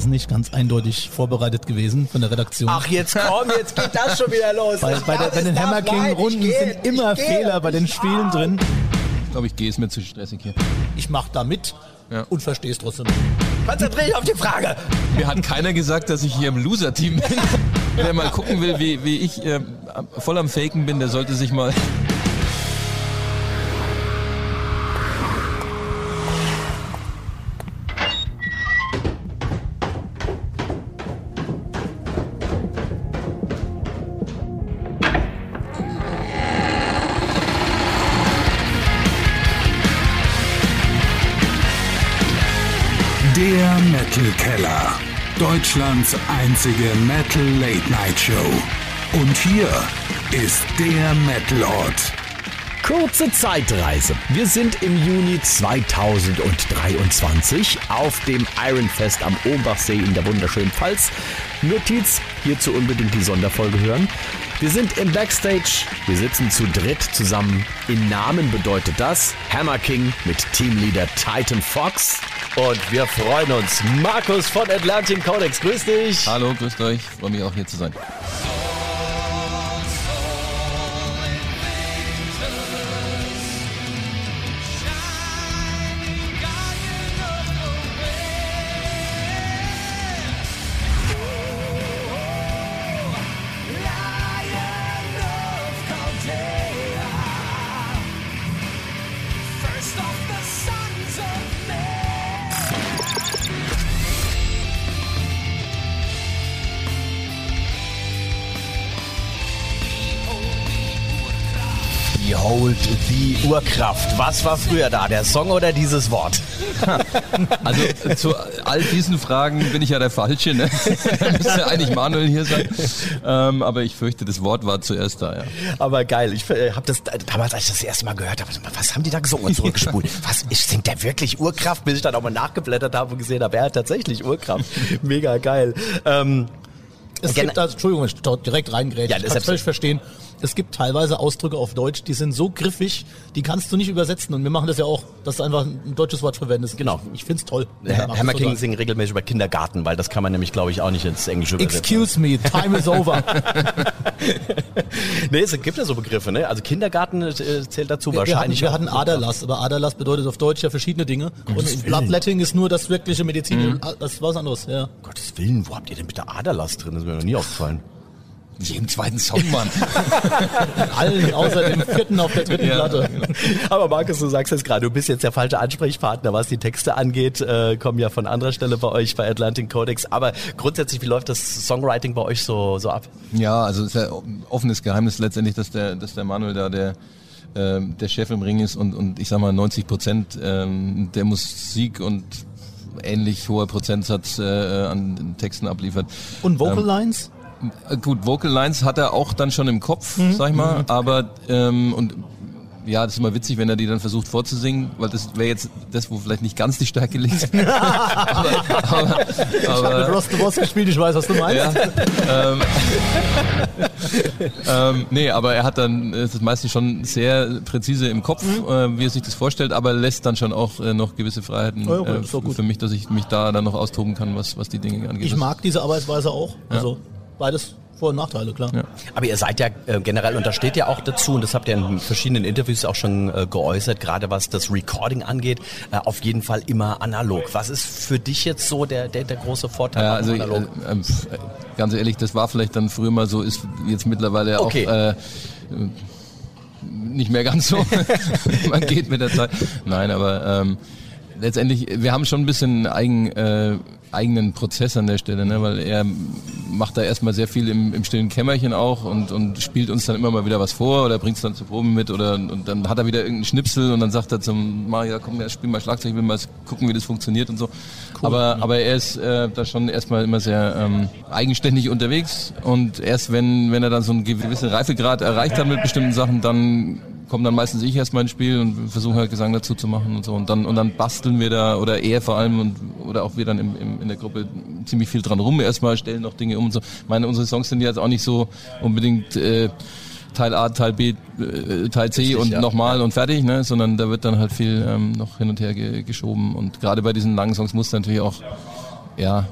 ist nicht ganz eindeutig vorbereitet gewesen von der Redaktion. Ach, jetzt komm, jetzt geht das schon wieder los. Bei, bei, der, bei den Hammer King Runden sind immer Fehler bei den Spielen drin. Ich glaube, ich gehe es mir zu stressig hier. Ich mach da mit Ja. und verstehe es trotzdem. Konzentriere dich auf die Frage. Mir hat keiner gesagt, dass ich hier im Loser-Team bin. Wer mal gucken will, wie, wie ich äh, voll am Faken bin, der sollte sich mal Deutschlands einzige Metal Late Night Show. Und hier ist der Metal Ort. Kurze Zeitreise. Wir sind im Juni 2023 auf dem Ironfest am Ombachsee in der wunderschönen Pfalz. Notiz, hierzu unbedingt die Sonderfolge hören. Wir sind im Backstage, wir sitzen zu dritt zusammen. In Namen bedeutet das Hammer King mit Teamleader Titan Fox. Und wir freuen uns. Markus von Atlantic Codex, grüß dich. Hallo, grüßt euch. Freue mich auch hier zu sein. Urkraft. Was war früher da, der Song oder dieses Wort? Also äh, zu all diesen Fragen bin ich ja der Falsche. Ne? Da müsste eigentlich Manuel hier sein. Ähm, aber ich fürchte, das Wort war zuerst da. Ja. Aber geil, ich äh, habe das damals, als ich das erste Mal gehört habe, was haben die da gesungen und zurückgespult? Was, ich singt der wirklich Urkraft, bis ich dann auch mal nachgeblättert habe und gesehen habe, er hat tatsächlich Urkraft. Mega geil. Ähm, Es gibt also, Entschuldigung, ich dort direkt reingrätschen. Ja, ich das kann ist völlig verstehen. Es gibt teilweise Ausdrücke auf Deutsch, die sind so griffig, die kannst du nicht übersetzen. Und wir machen das ja auch, dass du einfach ein deutsches Wort verwendest. Genau. Ich, ich find's toll. Herr Hammer King singen regelmäßig über Kindergarten, weil das kann man nämlich, glaube ich, auch nicht ins Englische übersetzen. Excuse me, time is over. Nee, es gibt ja so Begriffe, ne? Also Kindergarten äh, zählt dazu Wir hatten, wahrscheinlich. wir auch. hatten Aderlass, aber Aderlass bedeutet auf Deutsch ja verschiedene Dinge. Und Bloodletting ist nur das wirkliche Medizin. Das ist was anderes, ja. Gottes Willen, wo habt ihr denn bitte Aderlass drin? Das ist mir noch nie aufgefallen. Jeden zweiten Song, Mann. Allen außer dem vierten auf der dritten Ja, Platte. Aber Markus, du sagst jetzt gerade, du bist jetzt der falsche Ansprechpartner, was die Texte angeht, äh, kommen ja von anderer Stelle bei euch bei Atlantic Codex. Aber grundsätzlich, wie läuft das Songwriting bei euch so, so ab? Ja, also es ist ja ein offenes Geheimnis letztendlich, dass der, dass der Manuel da der, ähm, der Chef im Ring ist und, und ich sag mal 90 Prozent ähm, der Musik und ähnlich hoher Prozentsatz äh, an Texten abliefert. Und Vocal Lines? Äh, Gut, Vocal Lines hat er auch dann schon im Kopf, Mhm. sag ich mal, aber ähm, und ja, das ist immer witzig, wenn er die dann versucht vorzusingen, weil das wäre jetzt das, wo vielleicht nicht ganz die Stärke liegt. aber, aber, Ich habe Ross the Boss gespielt, ich weiß, was du meinst. ja, ähm, ähm, nee, aber er hat dann äh, das meiste schon sehr präzise im Kopf, äh, wie er sich das vorstellt, aber lässt dann schon auch äh, noch gewisse Freiheiten Ja, okay, äh, ist doch gut. für mich, dass ich mich da dann noch austoben kann, was, was die Dinge angeht. Ich mag diese Arbeitsweise auch. Also beides Vor- und Nachteile, klar. Ja. Aber ihr seid ja äh, generell, und da steht ja auch dazu, und das habt ihr in verschiedenen Interviews auch schon äh, geäußert, gerade was das Recording angeht, äh, auf jeden Fall immer analog. Was ist für dich jetzt so der, der, der große Vorteil Ja, also ich, analog? äh, äh, äh, ganz ehrlich, das war vielleicht dann früher mal so, ist jetzt mittlerweile Okay. auch äh, nicht mehr ganz so. Man geht mit der Zeit. Nein, aber ähm, letztendlich, wir haben schon ein bisschen eigen, äh, eigenen Prozess an der Stelle, ne? weil er macht da erstmal sehr viel im, im stillen Kämmerchen auch und, und spielt uns dann immer mal wieder was vor oder bringt es dann zu Proben mit oder und dann hat er wieder irgendeinen Schnipsel und dann sagt er zum Mario, komm, ja, spiel mal Schlagzeug, ich will mal gucken, wie das funktioniert und so. aber, aber er ist äh, da schon erstmal immer sehr ähm, eigenständig unterwegs und erst wenn, wenn er dann so einen gewissen Reifegrad erreicht hat mit bestimmten Sachen, dann kommt dann meistens ich erstmal ins Spiel und versuche halt Gesang dazu zu machen und so und dann und dann basteln wir da oder er vor allem und oder auch wir dann im, im, in der Gruppe ziemlich viel dran rum erstmal stellen noch Dinge um und so. Ich meine unsere Songs sind jetzt auch nicht so unbedingt äh, Teil A, Teil B, äh, Teil C und ja. nochmal und fertig, ne? sondern da wird dann halt viel ähm, noch hin und her ge geschoben und gerade bei diesen langen Songs muss natürlich auch ja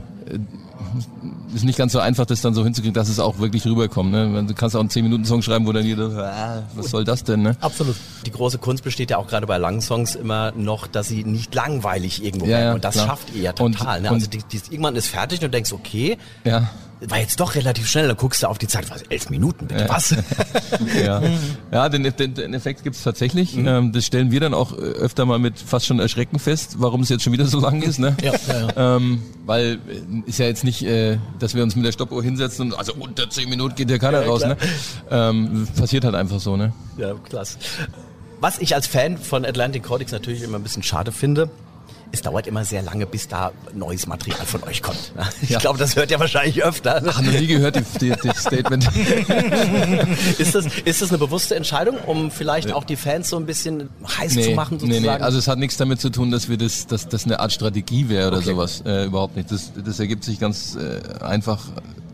ist nicht ganz so einfach, das dann so hinzukriegen, dass es auch wirklich rüberkommt. Ne? Du kannst auch einen 10-Minuten-Song schreiben, wo dann jeder, ah, was soll das denn? Ne? Absolut. Die große Kunst besteht ja auch gerade bei langen Songs immer noch, dass sie nicht langweilig irgendwo Ja, werden. und das klar. schafft ihr ja Und- total. ne? und- Also die, die, irgendwann ist fertig und du denkst, okay, Ja. War jetzt doch relativ schnell. Dann guckst du auf die Zeit, was, elf Minuten, bitte, was? Ja, ja den, den, den Effekt gibt's tatsächlich. Mhm. Ähm, das stellen wir dann auch äh, öfter mal mit fast schon Erschrecken fest, warum es jetzt schon wieder so lang ist. Ne? Ja, ja, ja. Ähm, weil äh, ist ja jetzt nicht, äh, dass wir uns mit der Stoppuhr hinsetzen und also unter 10 Minuten geht ja keiner raus. Ne? Ähm, passiert halt einfach so. Ne? Ja, klasse. Was ich als Fan von Atlantic Codex natürlich immer ein bisschen schade finde, es dauert immer sehr lange, bis da neues Material von euch kommt. Ich Ja. glaube, das hört ihr wahrscheinlich öfter. Ach, noch nie gehört, das Statement. Ist das, ist das eine bewusste Entscheidung, um vielleicht auch die Fans so ein bisschen heiß zu machen sozusagen? Nee, nee, also es hat nichts damit zu tun, dass wir das, dass das eine Art Strategie wäre oder Okay. sowas. Äh, überhaupt nicht. Das, das ergibt sich ganz äh, einfach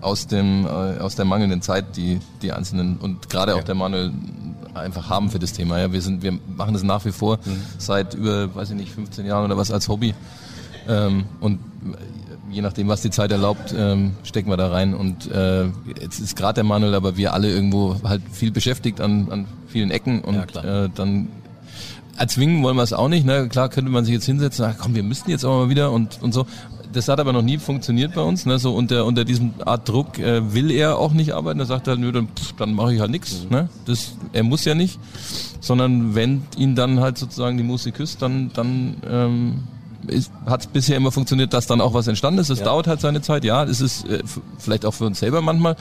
aus dem, äh, aus der mangelnden Zeit, die die einzelnen und gerade auch der Manuel einfach haben für das Thema. Ja, wir sind, wir machen das nach wie vor Mhm. seit über, weiß ich nicht, 15 Jahren oder was als Hobby. Ähm, und je nachdem, was die Zeit erlaubt, ähm, stecken wir da rein. Und äh, jetzt ist gerade der Manuel, aber wir alle irgendwo halt viel beschäftigt an, an vielen Ecken und Ja, äh, dann erzwingen wollen wir es auch nicht. Ne? Klar könnte man sich jetzt hinsetzen, ach komm, wir müssten jetzt auch mal wieder und, und so. Das hat aber noch nie funktioniert bei uns. Ne? So unter, unter diesem Art Druck äh, will er auch nicht arbeiten. Er sagt halt, nö, dann, pff, dann mache ich halt nichts. Ne? Das, er muss ja nicht. Sondern wenn ihn dann halt sozusagen die Musik küsst, dann, dann ähm, hat es bisher immer funktioniert, dass dann auch was entstanden ist. Es dauert halt seine Zeit. Ja, es ist äh, vielleicht auch für uns selber manchmal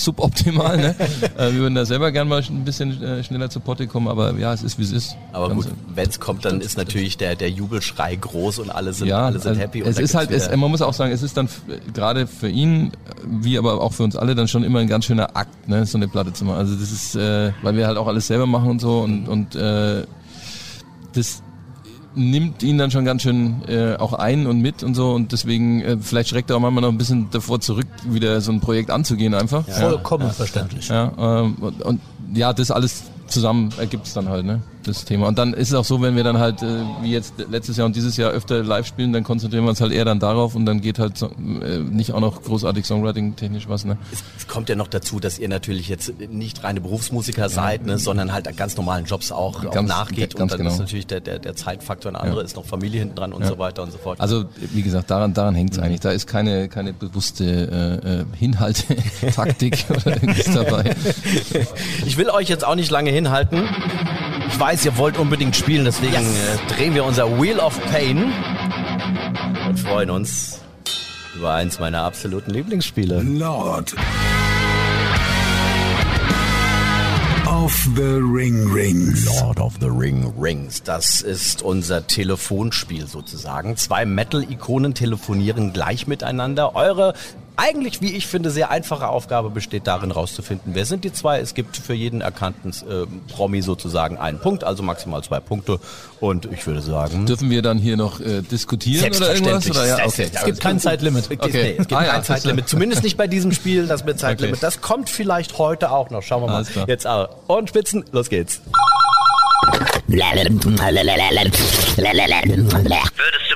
suboptimal. Ne? äh, wir würden da selber gern mal ein bisschen äh, schneller zu Potte kommen, aber ja, es ist wie es ist. Aber Ganz- gut, wenn es kommt, dann ist natürlich der, der Jubelschrei groß und alle sind, ja, alle sind also happy. Es ist halt, es, man muss auch sagen, es ist dann gerade für ihn, wie aber auch für uns alle, dann schon immer ein ganz schöner Akt, ne, so eine Platte zu machen. Also das ist, äh, weil wir halt auch alles selber machen und so und, und äh, das nimmt ihn dann schon ganz schön äh, auch ein und mit und so und deswegen äh, vielleicht schreckt er auch manchmal noch ein bisschen davor zurück, wieder so ein Projekt anzugehen einfach. Vollkommen verständlich. Ja, ähm, und, und ja, das alles zusammen ergibt es dann halt, ne? Das Thema. Und dann ist es auch so, wenn wir dann halt, äh, wie jetzt letztes Jahr und dieses Jahr öfter live spielen, dann konzentrieren wir uns halt eher dann darauf und dann geht halt so, äh, nicht auch noch großartig Songwriting technisch was, ne? es, kommt ja noch dazu, dass ihr natürlich jetzt nicht reine Berufsmusiker seid, ne, sondern halt ganz normalen Jobs auch, auch Ganz- nachgeht. ganz und dann genau. ist natürlich der, der, der Zeitfaktor ein anderer, ist noch Familie hinten dran und so weiter und so fort. Also wie gesagt, daran, daran hängt es eigentlich. Da ist keine, keine bewusste äh, äh, Hinhalte-Taktik oder irgendwas dabei. Ich will euch jetzt auch nicht lange hinhalten. Ich weiß, ihr wollt unbedingt spielen, deswegen äh, drehen wir unser Wheel of Pain und freuen uns über eins meiner absoluten Lieblingsspiele. Lord of the Ring Rings. Lord of the Ring Rings. Das ist unser Telefonspiel sozusagen. Zwei Metal-Ikonen telefonieren gleich miteinander. Eure eigentlich, wie ich finde, sehr einfache Aufgabe besteht darin, rauszufinden, wer sind die zwei. Es gibt für jeden erkannten äh, Promi sozusagen einen Punkt, also maximal zwei Punkte. Und ich würde sagen, Dürfen wir dann hier noch äh, diskutieren oder irgendwas? Oder? Ja, okay. Es gibt kein Zeitlimit. Okay. Es gibt Ah, ja, kein Zeitlimit. Zumindest nicht bei diesem Spiel, das mit Zeitlimit. Okay. Das kommt vielleicht heute auch noch. Schauen wir mal. Jetzt auch. Und Spitzen, los geht's. Würdest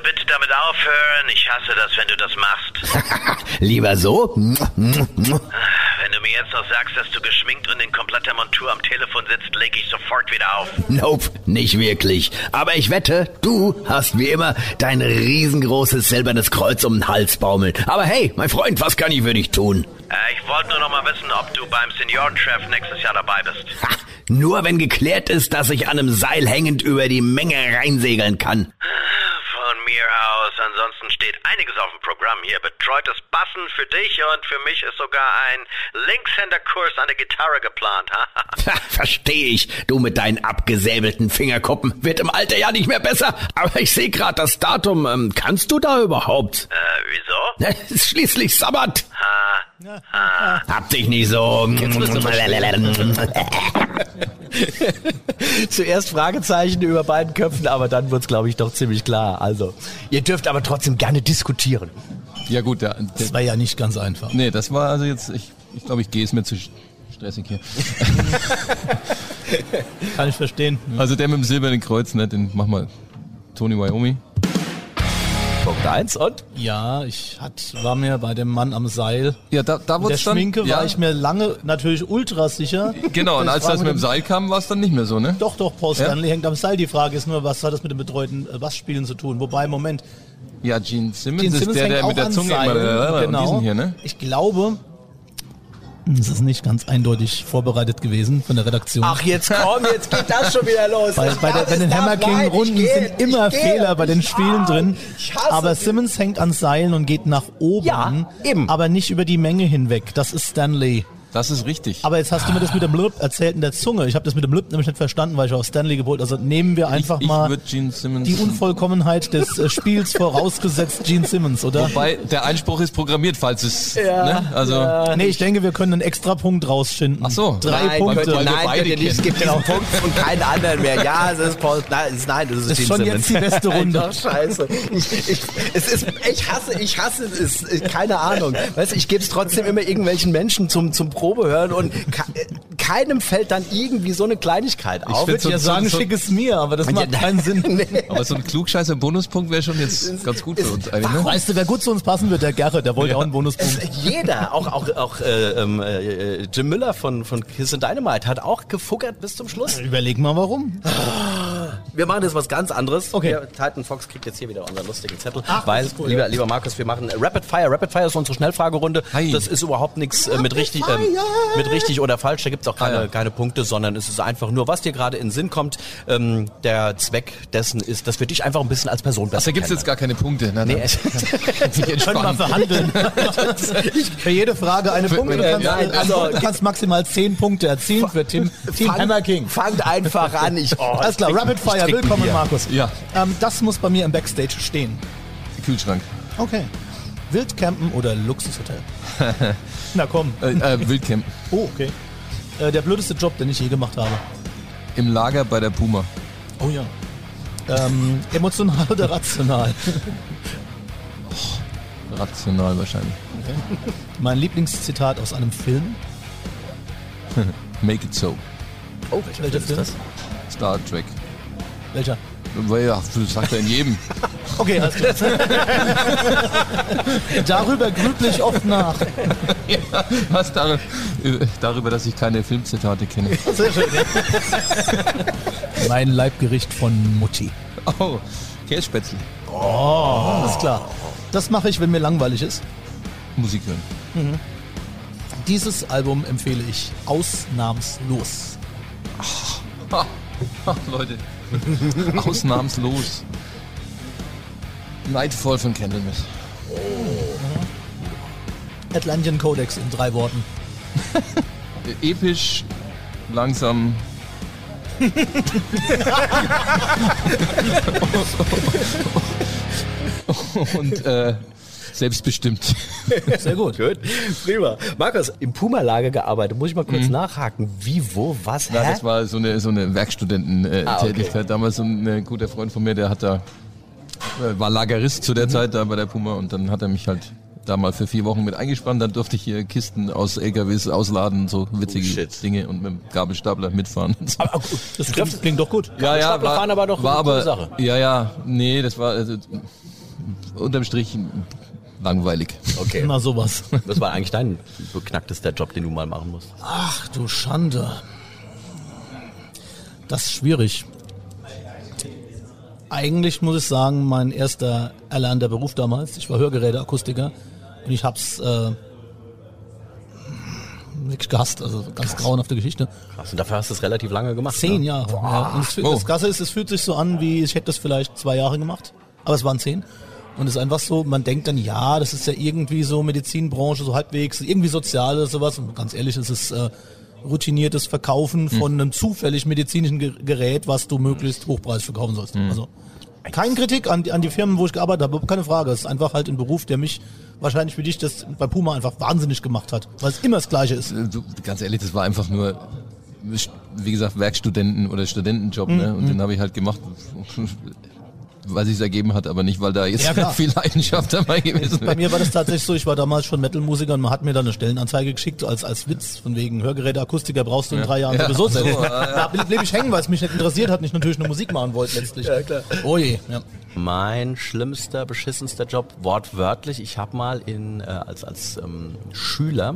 damit aufhören? Ich hasse das, wenn du das machst. Lieber so? Wenn du mir jetzt noch sagst, dass du geschminkt und in kompletter Montur am Telefon sitzt, lege ich sofort wieder auf. Nope, nicht wirklich. Aber ich wette, du hast wie immer dein riesengroßes silbernes Kreuz um den Hals baumeln. Aber hey, mein Freund, was kann ich für dich tun? Äh, ich wollte nur noch mal wissen, ob du beim Seniorentreff nächstes Jahr dabei bist. Ha, nur wenn geklärt ist, dass ich an einem Seil hängend über die Menge reinsegeln kann. Von mir aus. Ansonsten steht einiges auf dem Programm hier. Betreutes Bassen für dich und für mich ist sogar ein Linkshänderkurs an der Gitarre geplant. ha? Ha, Versteh ich. Du mit deinen abgesäbelten Fingerkuppen. Wird im Alter ja nicht mehr besser. Aber ich sehe gerade das Datum. Ähm, kannst du da überhaupt? äh, wieso? Ne, ist schließlich Sabbat. Ha, Hab dich nicht so. Zuerst Fragezeichen über beiden Köpfen, aber dann wird's, glaube ich, doch ziemlich klar. Also, ihr dürft aber trotzdem gerne diskutieren. Ja gut, der, der, Das war ja nicht ganz einfach. nee, das war also jetzt, ich ich, glaube, ich gehe es mir zu stressig hier. Kann ich verstehen. Also der mit dem silbernen Kreuz, ne, den mach mal Tony Wyoming. Punkt eins und? Ja, ich hat, war mir bei dem Mann am Seil. Ja, da, da wurde der es dann. Schminke ja, war ich mir lange natürlich ultra sicher. Genau, und als das mit dem Seil kam, war es dann nicht mehr so, ne? Doch, doch, Paul Ja? Stanley hängt am Seil. Die Frage ist nur, was hat das mit dem betreuten äh, Bassspielen zu tun? Wobei, Moment, Ja, Gene Simmons Gene ist Simmons der, hängt der auch mit der an Zunge Seilen, immer. genau. Und diesen hier, ne? Ich glaube, es ist nicht ganz eindeutig vorbereitet gewesen von der Redaktion. Ach, jetzt komm, jetzt geht das schon wieder los. Bei, bei, der, bei den Hammer. King Runden sind immer gehe. Fehler bei den Spielen drin. Hasse Aber die. Simmons hängt an Seilen und geht nach oben. Ja, eben. Aber nicht über die Menge hinweg. Das ist Stanley. Das ist richtig. Aber jetzt hast du mir das mit dem Blub erzählt in der Zunge. Ich habe das mit dem Blub nämlich nicht verstanden, weil ich auf Stanley geholt. Also nehmen wir einfach ich, ich mal Simmons. die Unvollkommenheit des äh, Spiels vorausgesetzt Gene Simmons, oder? Wobei, der Einspruch ist programmiert, falls es. ne? Also, Nee, ich denke, wir können einen extra Punkt rausschinden. Ach so. Drei Nein, Punkte. Könnt nein, beide könnt ihr nicht. Es gibt diesen Punkt und keinen anderen mehr. Ja, es ist Paul. Nein, es ist, nein, das ist, Das ist Gene schon jetzt die Simmons. beste Runde. Einfach scheiße. Ich, ich, es ist, ich hasse, ich hasse es. Keine Ahnung. Weißt du, ich gebe es trotzdem immer irgendwelchen Menschen zum, zum Probehören und ke- keinem fällt dann irgendwie so eine Kleinigkeit auf. Ich würde ja so- sagen, so- schick es mir, aber das macht Ja, keinen Sinn. nee. aber so ein klugscheißer Bonuspunkt wäre schon jetzt ganz gut für uns eigentlich, ne? Weißt du, wer gut zu uns passen wird? Der Gerrit, der wollte auch einen Bonuspunkt. Jeder, auch, auch, auch äh, ähm, äh, Jim Miller von, von Kiss and Dynamite hat auch gefuckert bis zum Schluss. Überleg mal, warum. Wir machen jetzt was ganz anderes. Okay. Wir, Titan Fox kriegt jetzt hier wieder unseren lustigen Zettel. Ach, weil, cool, lieber, ja. lieber Markus, wir machen Rapid Fire. Rapid Fire ist unsere Schnellfragerunde. Hi. Das ist überhaupt nichts äh, mit, richtig, ähm, mit richtig oder falsch. Da gibt's auch keine, Ah, ja. keine Punkte, sondern es ist einfach nur, was dir gerade in den Sinn kommt. Ähm, der Zweck dessen ist, dass wir dich einfach ein bisschen als Person besser Ach, da gibt's jetzt gar keine Punkte. Na, Nee, es- Können wir verhandeln. Für jede Frage eine Punkte. Du kannst, Nein, also, also- du kannst maximal zehn Punkte erzielen für Team, Team Fang- Hammer King. Fangt einfach an. Ich, oh, Alles klar, Rapid Fire, willkommen Bier. Markus. Ja. Ähm, das muss bei mir im Backstage stehen. Kühlschrank. Okay. Wildcampen oder Luxushotel? Na komm. Äh, äh, Wildcamp. Oh, okay. Äh, der blödeste Job, den ich je gemacht habe. Im Lager bei der Puma. Oh ja. Ähm, emotional oder rational? Rational wahrscheinlich. Mein Lieblingszitat aus einem Film. Make it so. Oh, welcher Welcher Film ist das? Star Trek. Welcher? Ja, das sagt er in jedem. Okay, alles klar. Darüber grüble ich oft nach. Was darüber, darüber, dass ich keine Filmzitate kenne. Sehr schön. mein Leibgericht von Mutti. Oh, Kässpätzle. Alles klar. Das mache ich, wenn mir langweilig ist. Musik hören. Dieses Album empfehle ich ausnahmslos. Ha, Leute. Ausnahmslos. Nightfall von Candlemass. Atlantean Codex in drei Worten. Episch, langsam. Und äh, selbstbestimmt. Sehr gut. Gut, prima. Markus, im Puma-Lager gearbeitet. Muss ich mal kurz nachhaken. Wie, wo, was, hä? Ja, das war so eine, so eine Werkstudententätigkeit. Äh, Ah, okay. Damals so ein äh, guter Freund von mir, der hat da, war Lagerist zu der Zeit da bei der Puma und dann hat er mich halt da mal für vier Wochen mit eingespannt. Dann durfte ich hier Kisten aus LKWs ausladen, so witzige Oh. Dinge und mit dem Gabelstapler mitfahren. Aber gut, Das klingt, klingt doch gut. ja, ja, war, fahren aber doch war eine aber, Sache. Ja, ja, nee, das war also, unterm Strich langweilig. okay. Na sowas. Das war eigentlich dein beknacktester Job, den du mal machen musst. Ach du Schande. Das ist schwierig. Eigentlich muss ich sagen, mein erster erlernter Beruf damals, ich war Hörgeräteakustiker und ich hab's äh, wirklich gehasst, also ganz grauenhafte Geschichte. Krass, und dafür hast du es relativ lange gemacht. Zehn ne? Jahre. Ja, und es, Oh. das Krasse ist, es fühlt sich so an, wie ich hätte das vielleicht zwei Jahre gemacht, aber es waren zehn. Und es ist einfach so, man denkt dann, ja, das ist ja irgendwie so Medizinbranche, so halbwegs, irgendwie Soziales, sowas. Und ganz ehrlich, es ist äh, routiniertes Verkaufen von einem zufällig medizinischen Ge- Gerät, was du möglichst hochpreisig verkaufen sollst. Also keine Kritik an die, an die Firmen, wo ich gearbeitet habe, keine Frage. Es ist einfach halt ein Beruf, der mich wahrscheinlich wie dich das bei Puma einfach wahnsinnig gemacht hat, weil es immer das Gleiche ist. Äh, Du, ganz ehrlich, das war einfach nur, wie gesagt, Werkstudenten oder Studentenjob, Mhm, ne? Und den habe ich halt gemacht. Weil sich ergeben hat, aber nicht, weil da jetzt Ja, viel Leidenschaft dabei gewesen Bei wäre. mir war das tatsächlich so, ich war damals schon Metal-Musiker und man hat mir dann eine Stellenanzeige geschickt, als, als Witz, von wegen Hörgeräte, Akustiker brauchst du in drei Jahren Ja. sowieso So, selbst. äh, Da blieb ich hängen, weil es mich nicht interessiert hat, nicht natürlich nur Musik machen wollte letztlich. Ja, klar. Oh je, ja. Mein schlimmster, beschissenster Job, wortwörtlich. Ich habe mal in, äh, als, als ähm, Schüler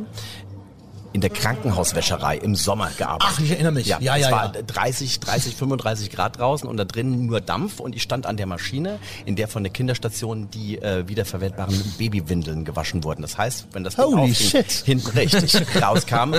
in der Krankenhauswäscherei im Sommer gearbeitet. Ach, ich erinnere mich. Ja, Ja, es ja, war ja. 30, 30, 35 Grad draußen und da drinnen nur Dampf und ich stand an der Maschine, in der von der Kinderstation die äh, wiederverwendbaren Babywindeln gewaschen wurden. Das heißt, wenn das Ding Holy aufging, shit. hinten richtig rauskam.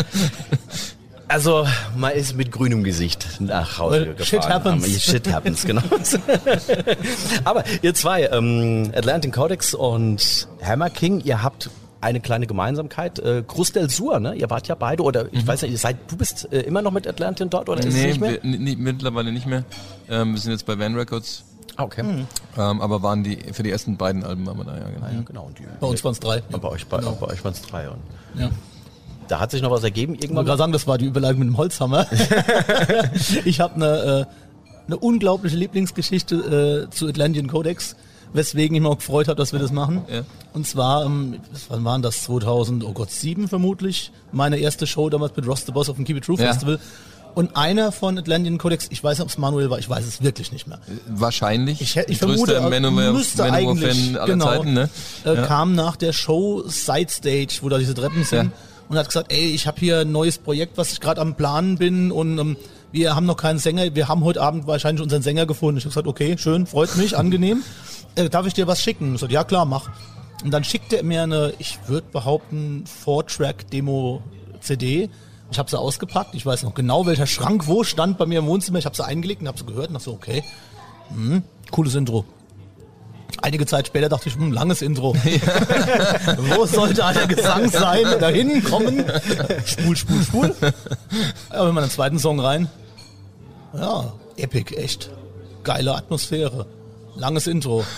Also, man ist mit grünem Gesicht nach Hause Well, gefahren. shit happens. Shit happens, genau. Aber ihr zwei, ähm, Atlantic Codex und Hammer King, ihr habt eine kleine Gemeinsamkeit. Äh, Cruz del Sur, ne? Ihr wart ja beide, oder ich weiß nicht, ihr seid, du bist äh, immer noch mit Atlantic dort, oder ist es Nee, nicht mehr? wir, nee, mittlerweile nicht mehr. Ähm, wir sind jetzt bei Van Records, Ah, okay. ähm, aber waren die für die ersten beiden Alben waren wir da, ja genau. Ja, genau. Und die, Bei uns waren es drei. bei euch, bei, bei euch waren es drei. Und Ja. da hat sich noch was ergeben Ich wollte irgendwann. gerade sagen, das war die Überleitung mit dem Holzhammer. ich habe eine, äh, eine unglaubliche Lieblingsgeschichte äh, zu Atlantean Codex, weswegen ich mich auch gefreut habe, dass wir das machen. Ja. Und zwar, ähm, wann waren das? 2000, oh Gott, sieben vermutlich. Meine erste Show damals mit Ross the Boss auf dem Keep It True Ja. Festival. Und einer von Atlantean Codex, ich weiß nicht, ob es Manuel war, ich weiß es wirklich nicht mehr. Wahrscheinlich. Ich, ich vermute, Manowar- müsste Manowar-Fan eigentlich, aller genau, Zeiten, ne? äh, Ja. kam nach der Show Side Stage, wo da diese Treppen sind, und hat gesagt, ey, ich habe hier ein neues Projekt, was ich gerade am Planen bin und ähm, wir haben noch keinen Sänger, wir haben heute Abend wahrscheinlich unseren Sänger gefunden. Ich habe gesagt, okay, schön, freut mich, angenehm. Äh, darf ich dir was schicken? Ich so, ja klar, mach. Und dann schickte er mir eine, ich würde behaupten, Four-Track-Demo-CD. Ich habe sie ausgepackt. Ich weiß noch genau, welcher Schrank wo stand bei mir im Wohnzimmer. Ich habe sie eingelegt und habe sie gehört und dachte so, okay, hm, cooles Intro. Einige Zeit später dachte ich, hm, langes Intro. Wo sollte der Gesang sein? Da hinkommen. Spul, spul, spul. Ja, wenn man einen zweiten Song rein. Ja, epic, echt. Geile Atmosphäre. Langes Intro.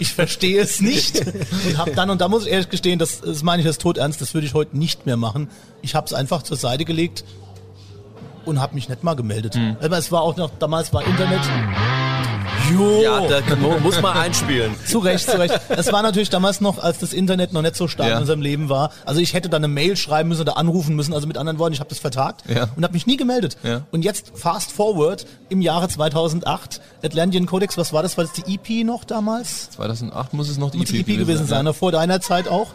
Ich verstehe es nicht. Und hab dann, und da muss ich ehrlich gestehen, das, das meine ich jetzt tot ernst, das würde ich heute nicht mehr machen. Ich habe es einfach zur Seite gelegt und habe mich nicht mal gemeldet. Aber es war auch noch, damals war Internet. Jo. Ja, da mu- muss man einspielen. Zu Recht, zu Recht. Es war natürlich damals noch, als das Internet noch nicht so stark Ja. in unserem Leben war. Also ich hätte dann eine Mail schreiben müssen oder anrufen müssen. Also mit anderen Worten, ich habe das vertagt Ja. und habe mich nie gemeldet. Ja. Und jetzt fast forward im Jahre 2008, Atlantean Codex, was war das? War das die EP noch damals? 2008 muss es noch die Muss die EP gewesen sein. ne? Vor deiner Zeit auch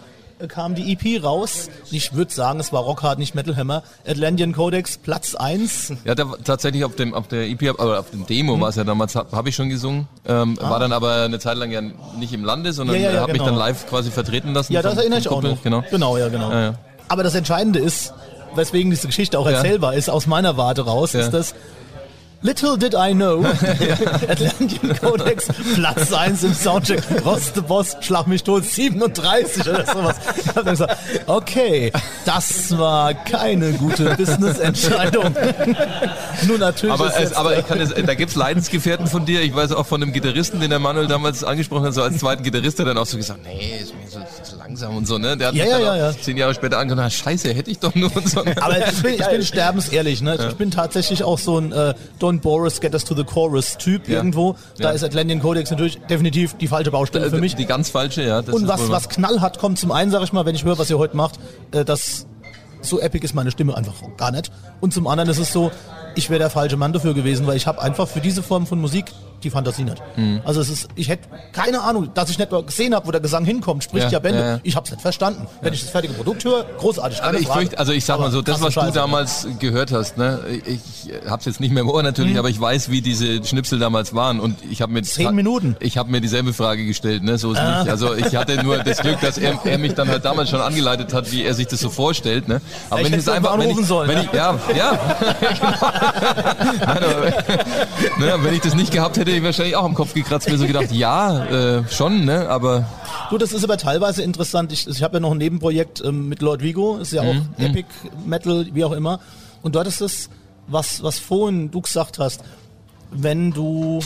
kam die EP raus. Ich würde sagen, es war Rockhard, nicht Metal Hammer. Atlantean Codex, Platz 1. Ja, da, tatsächlich auf dem auf der EP, aber auf dem Hm. Demo war es ja damals, habe hab ich schon gesungen. Ähm, War dann aber eine Zeit lang ja nicht im Lande, sondern Ah. Ja, ja, ja, habe mich genau. dann live quasi vertreten lassen. Ja, das vom- erinnere ich auch noch. Genau. genau ja, genau. Ja. Aber das Entscheidende ist, weswegen diese Geschichte auch erzählbar ist, aus meiner Warte raus, ist das, Little did I know, Atlantean Codex, Platz 1 im Soundcheck, Ross the Boss, Schlag mich tot, 37 oder sowas. Ich hab dann gesagt, okay, das war keine gute Business-Entscheidung. Nun natürlich Aber, ist es, aber ich kann es, da gibt's Leidensgefährten von dir. Ich weiß auch von einem Gitarristen, den der Manuel damals angesprochen hat, so als zweiten Gitarrist, der dann auch so gesagt, nee, ist mir so langsam und so, ne? Der hat Ja, ja, ja, ja. zehn Jahre später angefangen, scheiße, hätte ich doch nur und so. Aber ich bin, ich bin sterbensehrlich, ne? Ich bin tatsächlich auch so ein äh, Don't Boris, get us to the chorus Typ Ja. irgendwo. Da Ja. ist Atlantean Codex natürlich definitiv die falsche Baustelle für mich. Die ganz falsche, ja. Und was, was Knall hat, kommt zum einen, sag ich mal, wenn ich höre, was ihr heute macht, äh, das so epic ist meine Stimme einfach gar nicht. Und zum anderen ist es so, ich wäre der falsche Mann dafür gewesen, weil ich habe einfach für diese Form von Musik die Fantasie nicht. Mhm. Also es ist, ich hätte keine Ahnung, dass ich nicht mal gesehen habe, wo der Gesang hinkommt, spricht Ja, ja, Bände. ja, ja. Ich habe es nicht verstanden. Wenn ich das fertige Produkt höre, großartig. Also ich fürchte, also ich sag mal Aber so, das was du Scheiße. damals gehört hast, ne, ich hab's jetzt nicht mehr im Ohr natürlich, aber ich weiß, wie diese Schnipsel damals waren und ich habe mir Zehn Minuten. Ich habe mir dieselbe Frage gestellt, ne, so ist nicht. Also ich hatte nur das Glück, dass er, er mich dann halt damals schon angeleitet hat, wie er sich das so vorstellt, ne. Aber Ich wenn ich es einfach, mal wenn ich, sollen, wenn ja. ich, ja, ja, genau. Nein, aber, ne, wenn ich das nicht gehabt hätte, ich wahrscheinlich auch am Kopf gekratzt, mir so gedacht, ja, äh, schon, ne, aber Du, das ist aber teilweise interessant. Ich, ich habe ja noch ein Nebenprojekt ähm, mit Lord Vigo, ist ja auch Mhm, Epic Metal, wie auch immer. Und dort ist es, was, was vorhin du gesagt hast, wenn du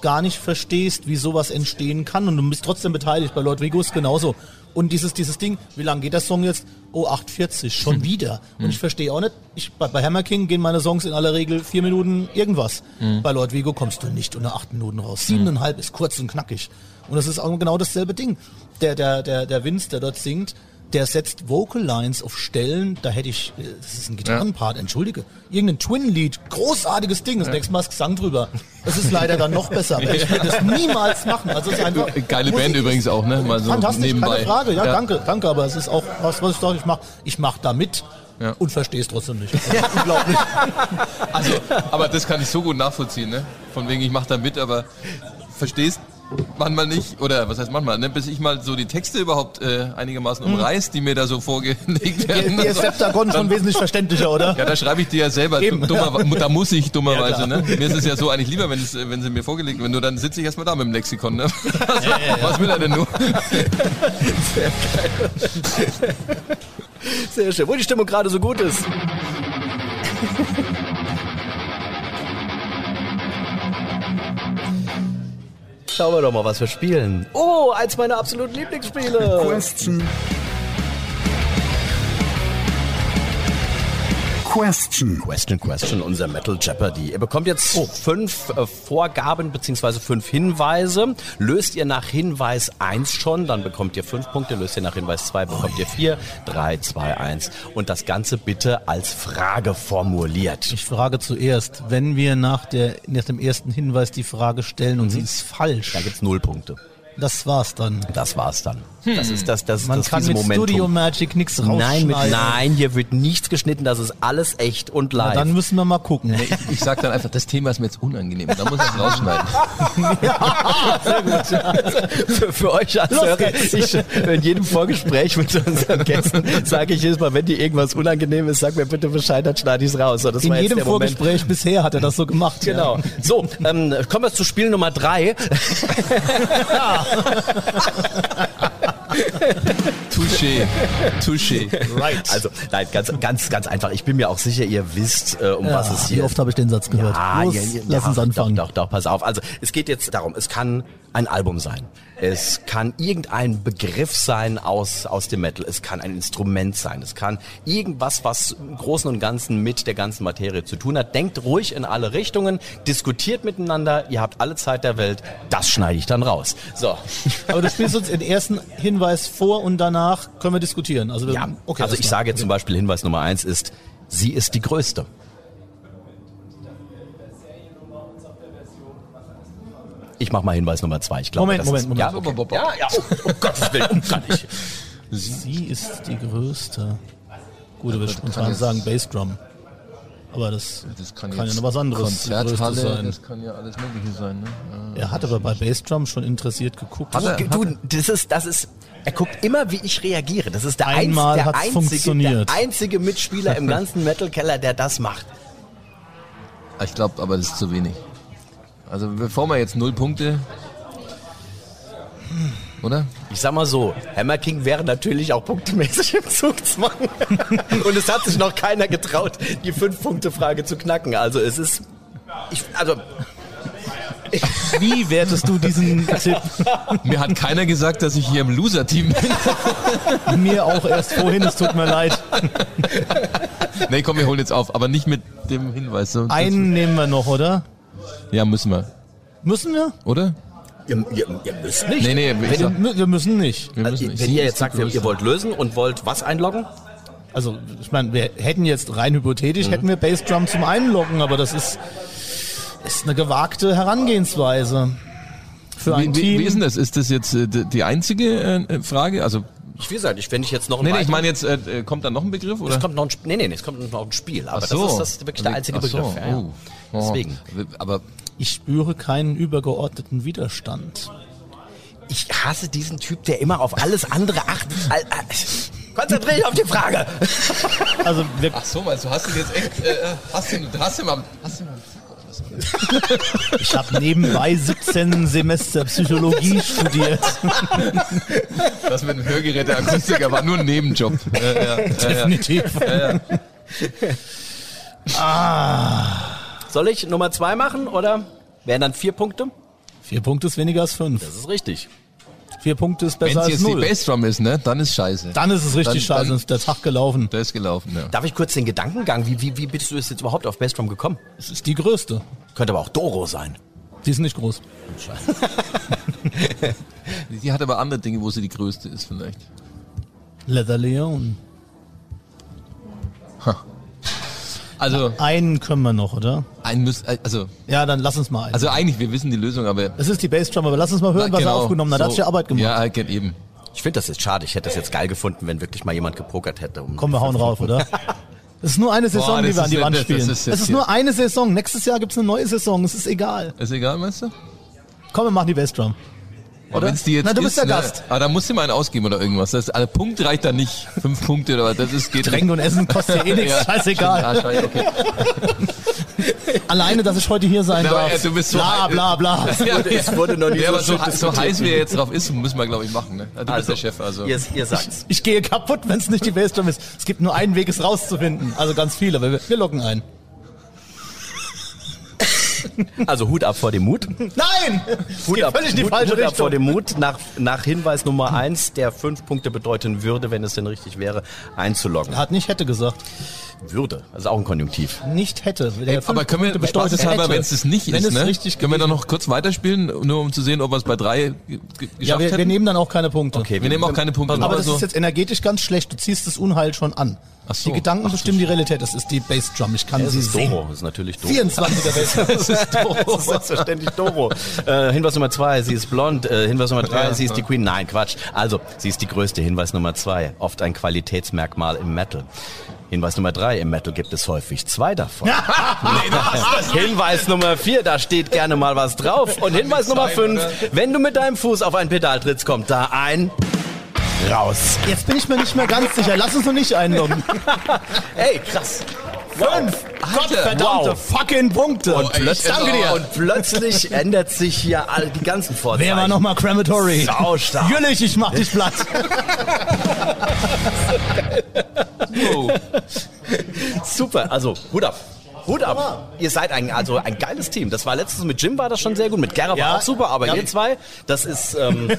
gar nicht verstehst, wie sowas entstehen kann und du bist trotzdem beteiligt. Bei Lord Rigo ist genauso. Und dieses, dieses Ding, wie lang geht der Song jetzt? Oh, 8,40, schon wieder. Und ich verstehe auch nicht, ich, bei, bei Hammer King gehen meine Songs in aller Regel vier Minuten irgendwas. Bei Lord Vigo kommst du nicht unter acht Minuten raus. Siebeneinhalb ist kurz und knackig. Und das ist auch genau dasselbe Ding. Der, der, der, der Vince, der dort singt, der setzt Vocal Lines auf Stellen, da hätte ich, äh, das ist ein Gitarrenpart, entschuldige, irgendein Twin-Lied, großartiges Ding, das nächste Mal ist Gesang drüber. Das ist leider dann noch besser, ich würde das niemals machen. Also es ist einfach Geile Musik Band übrigens auch, ne? Mal so Fantastisch, nebenbei. keine Frage, ja, Ja. danke, danke, aber es ist auch was, was ich sage, ich mach, ich mach da mit Ja. und verstehe es trotzdem nicht. Also, unglaublich. Also, aber das kann ich so gut nachvollziehen, ne? Von wegen, ich mach da mit, aber verstehst manchmal nicht, oder was heißt manchmal, ne? bis ich mal so die Texte überhaupt äh, einigermaßen umreiß, die mir da so vorgelegt werden. Ihr Septagon schon wesentlich verständlicher, oder? Ja, da schreibe ich dir ja selber. Eben. Dummer, da muss ich dummerweise. Ja, ne? Mir ist es ja so eigentlich lieber, wenn, es, wenn sie mir vorgelegt werden. Nur dann sitze ich erstmal da mit dem Lexikon. Ne? Also, Was will er denn nur? Sehr schön. Wo die Stimmung gerade so gut ist. Schauen wir doch mal, was wir spielen. Oh, eins meiner absoluten Lieblingsspiele. Question. Question. Question, Question, unser Metal Jeopardy. Ihr bekommt jetzt fünf äh, Vorgaben beziehungsweise fünf Hinweise. Löst ihr nach Hinweis 1 schon, dann bekommt ihr fünf Punkte. Löst ihr nach Hinweis 2, bekommt ihr vier, drei, zwei, eins. Und das Ganze bitte als Frage formuliert. Ich frage zuerst, wenn wir nach, der, nach dem ersten Hinweis die Frage stellen und sie ist falsch, Da gibt's null Punkte. das war's dann. Das war's dann. Das ist das, das, Man das kann mit Momentum. Studio Magic nichts rausschneiden. Nein, mit, nein, hier wird nichts geschnitten. Das ist alles echt und Na, live. dann müssen wir mal gucken. Ich sag dann einfach, das Thema ist mir jetzt unangenehm. Da muss ich es rausschneiden. für, für euch als Los Hörer, ich, in jedem Vorgespräch mit unseren Gästen sage ich jedes Mal, wenn dir irgendwas unangenehm ist, sag mir bitte Bescheid, dann schneide ich es raus. So, das In jedem der Moment. Vorgespräch bisher hat er das so gemacht. Genau. So, ähm, kommen wir zu Spiel Nummer drei. Touché. Touché. Right. Also, nein, ganz, ganz, ganz einfach. Ich bin mir auch sicher, ihr wisst, äh, um was es Wie hier oft habe ich den Satz gehört? Ah, Los, ja, ja, lass ja, uns anfangen. Doch, doch, doch, pass auf. Also es geht jetzt darum, es kann ein Album sein. Es kann irgendein Begriff sein aus, aus dem Metal. Es kann ein Instrument sein. Es kann irgendwas, was im Großen und Ganzen mit der ganzen Materie zu tun hat. Denkt ruhig in alle Richtungen, diskutiert miteinander. Ihr habt alle Zeit der Welt. Das schneide ich dann raus. So. Aber du spielst uns den ersten Hinweis vor und danach können wir diskutieren. Also, Ja, okay, also ich klar. sage jetzt zum Beispiel Hinweis Nummer eins ist, sie ist die Größte. Ich mache mal Hinweis Nummer zwei. Ich glaube, Moment, das Moment, ist, Moment. Ja, okay. ja, ja, um, um Gottes Willen, kann ich. Sie ist die größte. Gut, ich kann spontan sagen Bassdrum. Aber das, Das kann, kann, ja noch was anderes Konzerthalle, sein. das kann ja alles Mögliche sein. Ne? Ja. Er hat aber bei Bassdrum schon interessiert geguckt. Hat er? Du, das ist, das ist, er guckt immer, wie ich reagiere. Das ist der, Einmal einz, der, einzige, funktioniert. der einzige Mitspieler im ganzen Metal-Keller, der das macht. Ich glaube, aber das ist zu wenig. Also bevor wir jetzt null Punkte, oder? Ich sag mal so, Hammer King wäre natürlich auch punktemäßig im Zug zu machen. Und es hat sich noch keiner getraut, die Fünf-Punkte-Frage zu knacken. Also es ist, ich, also Wie wertest du diesen Tipp? Mir hat keiner gesagt, dass ich hier im Loser-Team bin. Mir auch erst vorhin, es tut mir leid. nee, komm, wir holen jetzt auf, aber nicht mit dem Hinweis. So, das- Einen nehmen wir noch, oder? Ja, müssen wir. Müssen wir? Oder? ihr, ihr, ihr müsst nicht. Nee, nee, sag, Wir müssen nicht. wir Also, müssen nicht. wenn Sie ihr jetzt sagt, ihr, ihr wollt lösen und wollt was einloggen? Also, ich meine, wir hätten jetzt rein hypothetisch, hätten wir Bassdrum zum Einloggen, aber das ist, ist eine gewagte Herangehensweise. Für ein Wie, wie, Team. wie ist denn das? Ist das jetzt äh, die die einzige äh, Frage? Also, Ich wie gesagt, ich, wenn ich jetzt noch ein nee, nee, ich meine jetzt, äh, äh, kommt da noch ein Begriff? Oder? es kommt noch ein nee, nee, nee, es kommt noch ein Spiel, aber so. das ist das ist wirklich der einzige so, Begriff. Ja, ja. oh. Oh. Deswegen. Aber Ich spüre keinen übergeordneten Widerstand. Ich hasse diesen Typ, der immer auf alles andere achtet. Konzentriere dich auf die Frage. Also, wir, Ach so, meinst du, hast du jetzt echt, äh, hast du, hast du mal, hast du mal ich habe nebenbei 17 Semester Psychologie studiert. das mit dem Hörgerät der Akustiker war nur ein Nebenjob. Ja, ja, ja, ja. Definitiv. Soll ich Nummer zwei machen oder wären dann vier Punkte? Vier Punkte ist weniger als fünf. Das ist richtig. Vier Punkte ist Wenn besser es als jetzt die null. Bassdrum ist, ne, dann ist scheiße. Dann ist es richtig Dann- scheiße, dann- ist der Tag gelaufen. Der ist gelaufen, ja. Darf ich kurz den Gedankengang, wie, wie, wie bist du jetzt überhaupt auf Bassdrum gekommen? Es ist die größte. Könnte aber auch Doro sein. Die ist nicht groß. Die hat aber andere Dinge, wo sie die größte ist vielleicht. Leather Leon. Also, Einen können wir noch, oder? ein muss, also, Ja, dann lass uns mal einen. also eigentlich, wir wissen die Lösung, aber es ist die Bassdrum, aber lass uns mal hören, was er Genau, aufgenommen hat. Da hat so. sich Arbeit gemacht. Ja, geht eben. Ich finde das jetzt schade. Ich hätte das jetzt geil gefunden, wenn wirklich mal jemand gepokert hätte. Um Komm, wir hauen rauf, oder? Es ist nur eine Saison, Boah, die wir an die Wand das- das spielen. ist es ist nur eine Saison. Nächstes Jahr gibt's eine neue Saison. Es ist egal. Ist egal, meinst du? Komm, wir machen die Bassdrum. Aber Oder? wenn's die jetzt Na, du bist ist, der ne, Gast. Aber da musst du mal einen ausgeben oder irgendwas. Das, also Punkt reicht da nicht. Fünf Punkte oder was. Das ist, geht Trinken und Essen kostet ja eh nichts. Ja. Scheißegal. Ah, scheiße, okay. Alleine, dass ich heute hier sein Na, darf. äh, du bist so bla, heiß. bla, bla. Ja, es wurde noch nie ja, so aber so, so heiß wie er jetzt drauf ist, müssen wir, glaube ich, machen. Ne? Du bist Also, der Chef, also. Ihr, ihr sagt's. Ich gehe kaputt, wenn es nicht die Bassdrum ist. Es gibt nur einen Weg, es rauszufinden. Also ganz viele, aber wir, wir locken ein. Also Hut ab vor dem Mut. Nein! Hut ab, völlig die Hut, falsche Hut ab vor dem Mut, nach, nach Hinweis Nummer eins, der fünf Punkte bedeuten würde, wenn es denn richtig wäre, einzuloggen. Hat nicht hätte gesagt. Würde, also auch ein Konjunktiv. Nicht hätte. Der aber können wir, spaßeshalber, hätte. wenn es das nicht wenn ist, es ne? richtig können wir dann noch kurz weiterspielen, nur um zu sehen, ob wir es bei drei ge- ge- geschafft Ja, wir, wir nehmen dann auch keine Punkte. wir nehmen auch keine Punkte. Aber nur das so- ist jetzt energetisch ganz schlecht. Du ziehst das Unheil schon an. Ach so. Die Gedanken Ach bestimmen die Realität. Das ist die Bassdrum. Ich kann Das sie ist sehen. Doro, das ist natürlich Doro. 24er Bassdrum. Das ist Doro. Das ist selbstverständlich Doro. Äh, Hinweis Nummer zwei, sie ist blond. Äh, Hinweis Nummer drei, Ja, sie ist die ja. Queen. Nein, Quatsch. Also, sie ist die größte. Hinweis Nummer zwei, oft ein Qualitätsmerkmal im Metal. Hinweis Nummer drei, im Metal gibt es häufig zwei davon. Hinweis Nummer vier, da steht gerne mal was drauf. Und Hinweis Nummer fünf, wenn du mit deinem Fuß auf ein Pedal trittst, kommt da ein raus. Jetzt bin ich mir nicht mehr ganz sicher. Lass uns noch nicht einloggen. Ey, krass. Fünf! Gottverdammte wow. fucking Punkte. Und plötzlich, Danke dir. und plötzlich ändert sich hier all die ganzen Vorzeichen. Wer war nochmal Crematory? Saustark. Jüllich, ich mach dich platt. Oh. Super, also Hut ab. Hut ab. Ihr seid ein, also ein geiles Team. Das war letztens mit Jim war das schon sehr gut, mit Gerra Ja. war auch super, aber Ja. ihr zwei, das ist, ähm,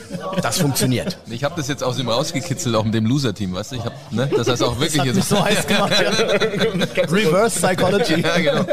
das funktioniert. Ich habe das jetzt aus dem rausgekitzelt, auch mit dem Loser-Team, weißt du? Ich hab, ne? Das heißt auch wirklich Hat jetzt. mich so heiß gemacht. Ja. Reverse Psychology. ja, genau.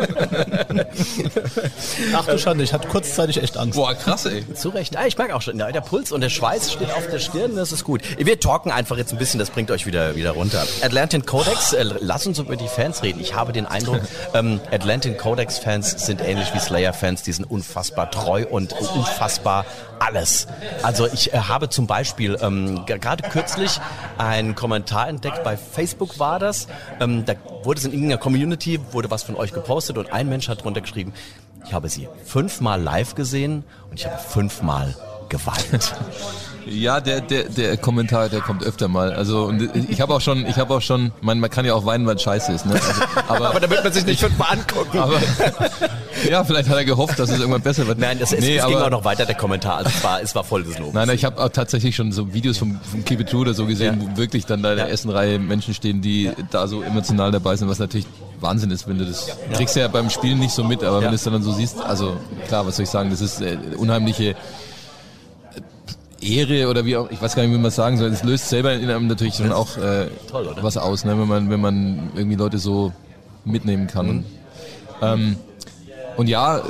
Ach du Schande, ich hatte kurzzeitig echt Angst. Boah, krass, ey. Zu Recht. Ah, ich merke auch schon, ja, der Puls und der Schweiß steht auf der Stirn, das ist gut. Wir talken einfach jetzt ein bisschen, das bringt euch wieder, wieder runter. Atlantic Codex, äh, lass uns über die Fans reden. Ich habe den Eindruck, ähm, Atlantic Codex-Fans sind ähnlich wie Slayer-Fans, die sind unfassbar treu und unfassbar alles. Also ich äh, habe zum Beispiel ähm, gerade kürzlich einen Kommentar entdeckt, bei Facebook war das, ähm, da wurde es in irgendeiner Community, wurde was von euch gepostet und ein Mensch hat drunter geschrieben, ich habe sie fünfmal live gesehen und ich habe fünfmal geweint. Ja, der, der, der Kommentar, der kommt öfter mal. Also und ich habe auch schon, ich habe auch schon, man, man kann ja auch weinen, weil es scheiße ist. Ne? Also, aber, Aber da wird man sich nicht fünfmal angucken. aber ja, vielleicht hat er gehofft, dass es irgendwann besser wird. Nein, es, nee, es ging aber, auch noch weiter, der Kommentar. Also es war, es war voll des Lobes. Nein, nein, ich habe auch tatsächlich schon so Videos vom, vom Keep It True oder so gesehen, wo wirklich dann da in der Ja. ersten Reihe Menschen stehen, die da so emotional dabei sind, was natürlich Wahnsinn ist, wenn du das kriegst du ja beim Spielen nicht so mit, aber Ja. wenn du es dann so siehst, also klar, was soll ich sagen, das ist äh, unheimliche Ehre oder wie auch, ich weiß gar nicht, wie man es sagen soll. Es löst selber in einem natürlich schon auch äh, toll, was aus, ne? wenn man wenn man irgendwie Leute so mitnehmen kann. Mhm. Ähm, und ja,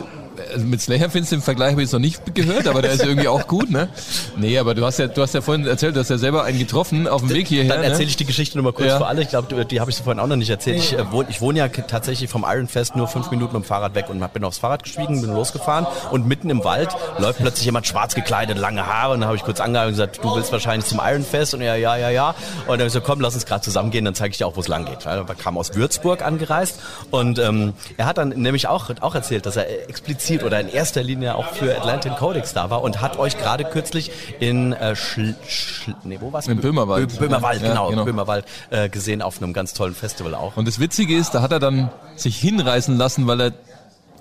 also mit Slayer findest du im Vergleich habe ich jetzt noch nicht gehört, aber der ist irgendwie auch gut, ne? Nee, aber du hast ja, du hast ja vorhin erzählt, du hast ja selber einen getroffen auf dem Weg hierher. Dann erzähle ne? ich die Geschichte nochmal kurz Ja. für alle. Ich glaube, die habe ich so vorhin auch noch nicht erzählt. Ich, äh, wohne, ich wohne ja tatsächlich vom Iron Fest nur fünf Minuten mit dem Fahrrad weg und bin aufs Fahrrad gestiegen, bin losgefahren und mitten im Wald läuft plötzlich jemand schwarz gekleidet, lange Haare und dann habe ich kurz angehalten und gesagt, du willst wahrscheinlich zum Iron Fest und ja, ja, ja, ja. Und dann habe ich so, komm, lass uns gerade zusammengehen, dann zeige ich dir auch, wo es lang geht. Er kam aus Würzburg angereist und ähm, er hat dann nämlich auch, auch erzählt, dass er explizit oder in erster Linie auch für Atlantic Codex da war und hat euch gerade kürzlich in äh, Schl, Schl, nee, wo war's? In Böhmerwald. Bö- Böhmerwald, Ja, genau, genau. Böhmerwald äh, gesehen auf einem ganz tollen Festival auch. Und das Witzige ist, da hat er dann sich hinreißen lassen, weil er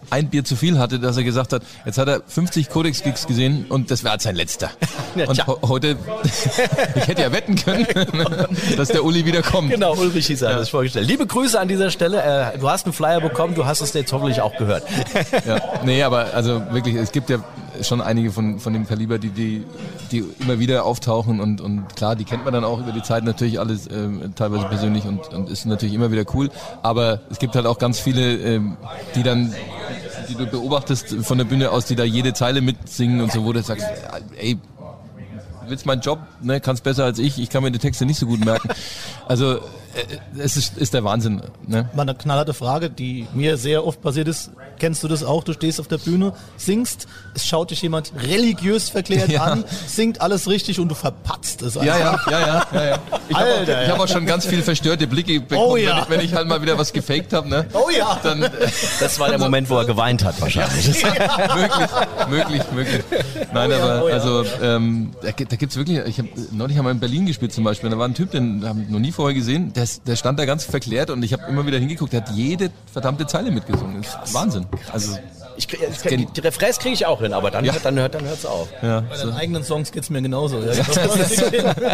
ein Bier zu viel hatte, dass er gesagt hat, jetzt hat er 50 Codex-Gigs gesehen und das war sein letzter. Ja, und heute, ich hätte ja wetten können, dass der Uli wieder kommt. Genau, Ulrich hieß er, hat sich vorgestellt. Liebe Grüße an dieser Stelle. Äh, du hast einen Flyer bekommen, du hast es jetzt hoffentlich auch gehört. Ja, nee, aber also wirklich, es gibt ja schon einige von, von dem Kaliber, die, die, die immer wieder auftauchen und, und klar, die kennt man dann auch über die Zeit natürlich alles ähm, teilweise persönlich und, und ist natürlich immer wieder cool. Aber es gibt halt auch ganz viele, ähm, die dann die du beobachtest von der Bühne aus, die da jede Zeile mitsingen und so, wo du sagst, ey, willst meinen Job, ne, kannst besser als ich, ich kann mir die Texte nicht so gut merken. Also äh, es ist, ist der Wahnsinn. Ne? Mal eine knallharte Frage, die mir sehr oft passiert ist. Kennst du das auch? Du stehst auf der Bühne, singst, es schaut dich jemand religiös verklärt Ja. an, singt alles richtig und du verpatzt es Ja, einfach. ja, ja, ja, ja, ja. Ich habe auch, ja. hab auch schon ganz viel verstörte Blicke bekommen, Oh ja. wenn, ich, wenn ich halt mal wieder was gefaked habe. Ne? Oh ja. Dann äh, Das war der Moment, wo er geweint hat wahrscheinlich. möglich, möglich, möglich. Nein, Oh aber oh ja. also ähm, da, gibt- gibt's wirklich, ich habe neulich haben wir in Berlin gespielt zum Beispiel, da war ein Typ, den habe ich noch nie vorher gesehen, der, ist- der stand da ganz verklärt und ich habe immer wieder hingeguckt, der hat jede verdammte Zeile mitgesungen. Das ist Wahnsinn. Also Ich, krieg- ich, die, die Refrains kriege ich auch hin, aber dann, hört- dann hört dann hört's auf. ja, Bei so. deinen eigenen Songs geht's mir genauso. Ja.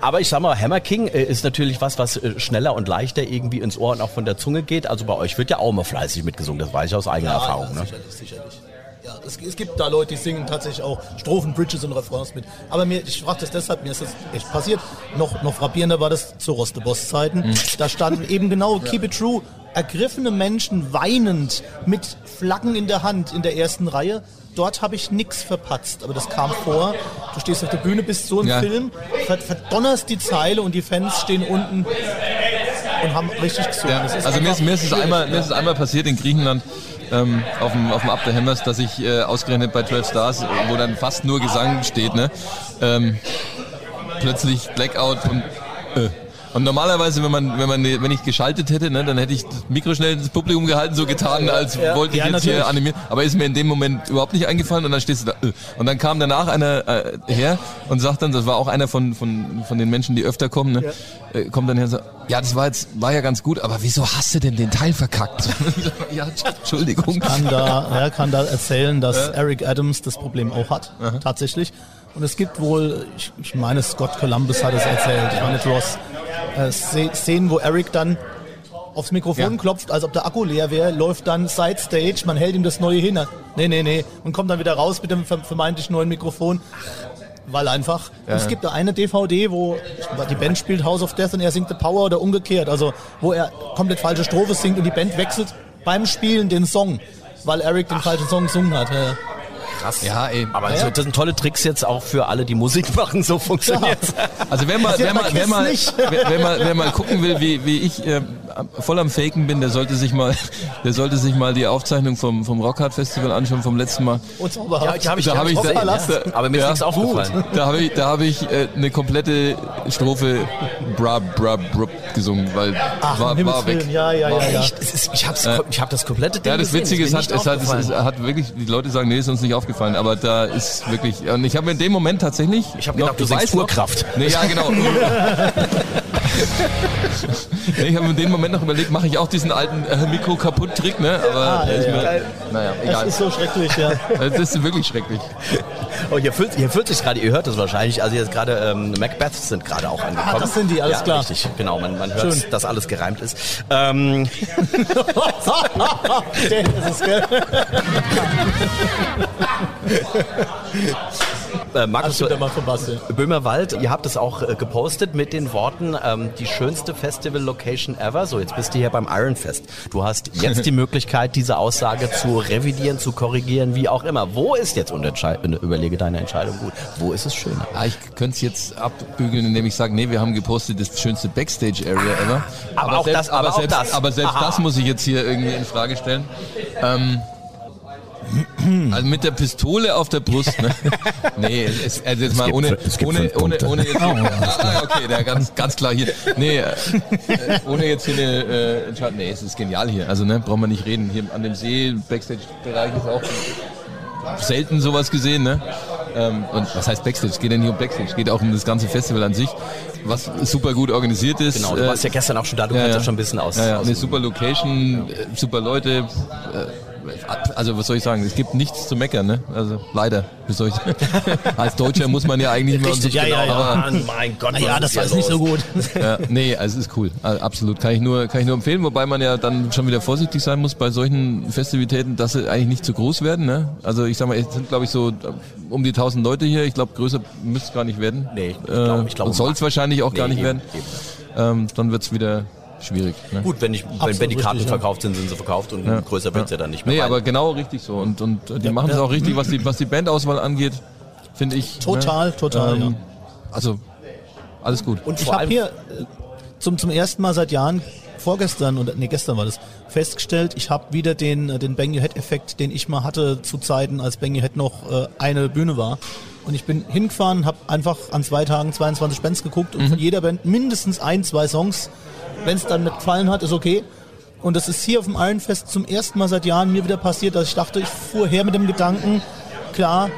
Aber ich sag mal, Hammer King äh, ist natürlich was, was äh, schneller und leichter irgendwie ins Ohr und auch von der Zunge geht. Also bei euch wird ja auch immer fleißig mitgesungen, das weiß ich aus eigener Erfahrung. Ja, Ne? sicherlich, sicherlich. Ja, es, es gibt da Leute, die singen tatsächlich auch Strophen, Bridges und Refrains mit. Aber mir, ich frage das deshalb, mir ist das echt passiert. Noch, noch frappierender war das zu Roste Boss Zeiten. Mhm. Da standen eben genau Keep It True, ergriffene Menschen weinend mit Flaggen in der Hand in der ersten Reihe. Dort habe ich nix verpatzt, aber das kam vor. Du stehst auf der Bühne, bist so im Ja. Film, ver verdonnerst die Zeile und die Fans stehen unten und haben richtig gesungen. Ja, also mir ist, mir, ist es einmal, mir ist es einmal passiert in Griechenland ähm, auf dem, Up the Hammers, dass ich äh, ausgerechnet bei 12 Stars, wo dann fast nur Gesang steht, ne, ähm, plötzlich Blackout und äh. Und normalerweise, wenn man, wenn man, wenn ich geschaltet hätte, ne, dann hätte ich das Mikro schnell ins Publikum gehalten, so getan, als Ja, wollte ich ja, jetzt hier natürlich. animieren. Aber ist mir in dem Moment überhaupt nicht eingefallen und dann stehst du da. Äh. Und dann kam danach einer äh, her und sagt dann, das war auch einer von, von, von den Menschen, die öfter kommen, ne, äh, kommt dann her und sagt, ja, das war jetzt, war ja ganz gut, aber wieso hast du denn den Teil verkackt? ja, Entschuldigung. kann da, ja, kann da erzählen, dass Eric Adams das Problem auch hat, tatsächlich. Und es gibt wohl, ich, ich meine, Scott Columbus hat es erzählt, ich meine Ross, äh, Sze- Szenen, wo Eric dann aufs Mikrofon Ja. klopft, als ob der Akku leer wäre, läuft dann Side Stage, man hält ihm das neue hin. Nee, nee, nee. Und kommt dann wieder raus mit dem ver- vermeintlich neuen Mikrofon. Weil einfach. Und es gibt da eine DVD, wo die Band spielt House of Death und er singt The Power oder umgekehrt. Also, wo er komplett falsche Strophe singt und die Band wechselt beim Spielen den Song, weil Eric den falschen Song gesungen hat. Ja. Krass. Ja, ey. Aber das, das sind tolle Tricks jetzt auch für alle, die Musik machen, so funktioniert's. Also wer mal, Passiert wer mal, bei wer Kiss mal, nicht. wer, wer mal, wer mal gucken will, wie, wie ich äh, voll am Faken bin, der sollte sich mal, der sollte sich mal die Aufzeichnung vom, vom Rockhard Festival anschauen vom letzten Mal. Und zauberhaft. die hab ich- Da habe ich, da, ja. da, Aber mir ist nichts aufgefallen. Da habe ich, da habe ich äh, eine komplette Strophe bra bra brup gesungen, weil Ach, war, war weg. Ja, ja, ja, ja. Echt? Es ist, ich, hab's, ich hab das komplette Ding Ja, das Witzige ist mir hat, es hat, es hat wirklich, die Leute sagen, nee, ist uns nicht aufgefallen, aber da ist wirklich, und ich habe mir in dem Moment tatsächlich. Ich hab gedacht, du noch- Urkraft. Nee, ja, genau. nee, ich habe in dem Moment noch überlegt, mache ich auch diesen alten äh, Mikro kaputt Trick, ne? Aber Ah, ist ja, mir, ja. naja, Das egal. ist so schrecklich, ja. Das ist wirklich schrecklich. Oh, hier füllt, hier füllt sich gerade, ihr hört es wahrscheinlich, also jetzt gerade ähm, Macbeths sind gerade auch angekommen. Ah, das sind die, alles ja, klar. Richtig, genau, man, man hört, dass alles gereimt ist. Ähm, Der ist es, gell? äh, Markus. Böhmerwald, ihr habt es auch äh, gepostet mit den Worten, ähm, die schönste Festival-Location ever. So, jetzt bist du hier beim Iron Fest. Du hast jetzt die Möglichkeit, diese Aussage zu revidieren, zu korrigieren, wie auch immer. Wo ist jetzt, und entschei- überlege deine Entscheidung gut, wo ist es schöner? Ah, ich könnte es jetzt abbügeln, indem ich sage, nee, wir haben gepostet das schönste Backstage-Area ever. Aber auch selbst, das- aber auch selbst, das. Aber selbst Aha. das muss ich jetzt hier irgendwie in Frage stellen. Ähm, also mit der Pistole auf der Brust, ne? Nee, es, also jetzt mal gibt ohne, es gibt ohne, ohne, Punkte. ohne jetzt, ah, okay, der ganz, ganz klar hier. Nee, äh, äh, ohne jetzt hier eine, äh, Entscheidung, nee, es ist genial hier. Also, ne, brauchen wir nicht reden. Hier an dem See, Backstage-Bereich ist auch selten sowas gesehen, ne? Ähm, und was heißt Backstage? Es geht ja nicht um Backstage, es geht auch um das ganze Festival an sich, was super gut organisiert ist. Genau, du Äh, warst ja gestern auch schon da, du kannst ja schon ein bisschen aus. ja, ja, eine super Location, äh, super Leute, äh, also was soll ich sagen, es gibt nichts zu meckern, ne? Also leider. Wie soll ich Als Deutscher muss man ja eigentlich immer Richtig, ja, ja, ja. aber Mann, mein Gott, Naja, was das ist war jetzt nicht so gut. ja, nee, also es ist cool. Also absolut. Kann ich nur, kann ich nur empfehlen, wobei man ja dann schon wieder vorsichtig sein muss bei solchen Festivitäten, dass sie eigentlich nicht zu groß werden, ne? Also ich sag mal, es sind glaube ich so äh, um die 1000 Leute hier. Ich glaube, größer müsste es gar nicht werden. Nee, ich glaub- ich glaub, und soll es wahrscheinlich auch gar Nee, nicht eben, werden. Ähm, dann wird's wieder schwierig. Ne? Gut, wenn, ich, wenn, wenn die Karten richtig, ja. verkauft sind, sind sie verkauft und größer wird's ja. dann nicht mehr. Nee, Weil- aber genau richtig so. Und, und die machen es ja. auch richtig, was die, was die Bandauswahl angeht, finde ich. Total, ne? total, ja. Also, alles gut. und Ich habe hier äh, zum, zum ersten Mal seit Jahren, vorgestern oder nee, gestern war das, festgestellt, ich habe wieder den, äh, den Bang Your Head Effekt, den ich mal hatte zu Zeiten, als Bang Your Head noch äh, eine Bühne war. Und ich bin hingefahren, habe einfach an zwei Tagen 22 Bands geguckt und von jeder Band mindestens ein, zwei Songs. Wenn es dann nicht gefallen hat, ist okay. Und das ist hier auf dem Ironfest zum ersten Mal seit Jahren mir wieder passiert, dass ich dachte, ich fuhr her mit dem Gedanken, klar,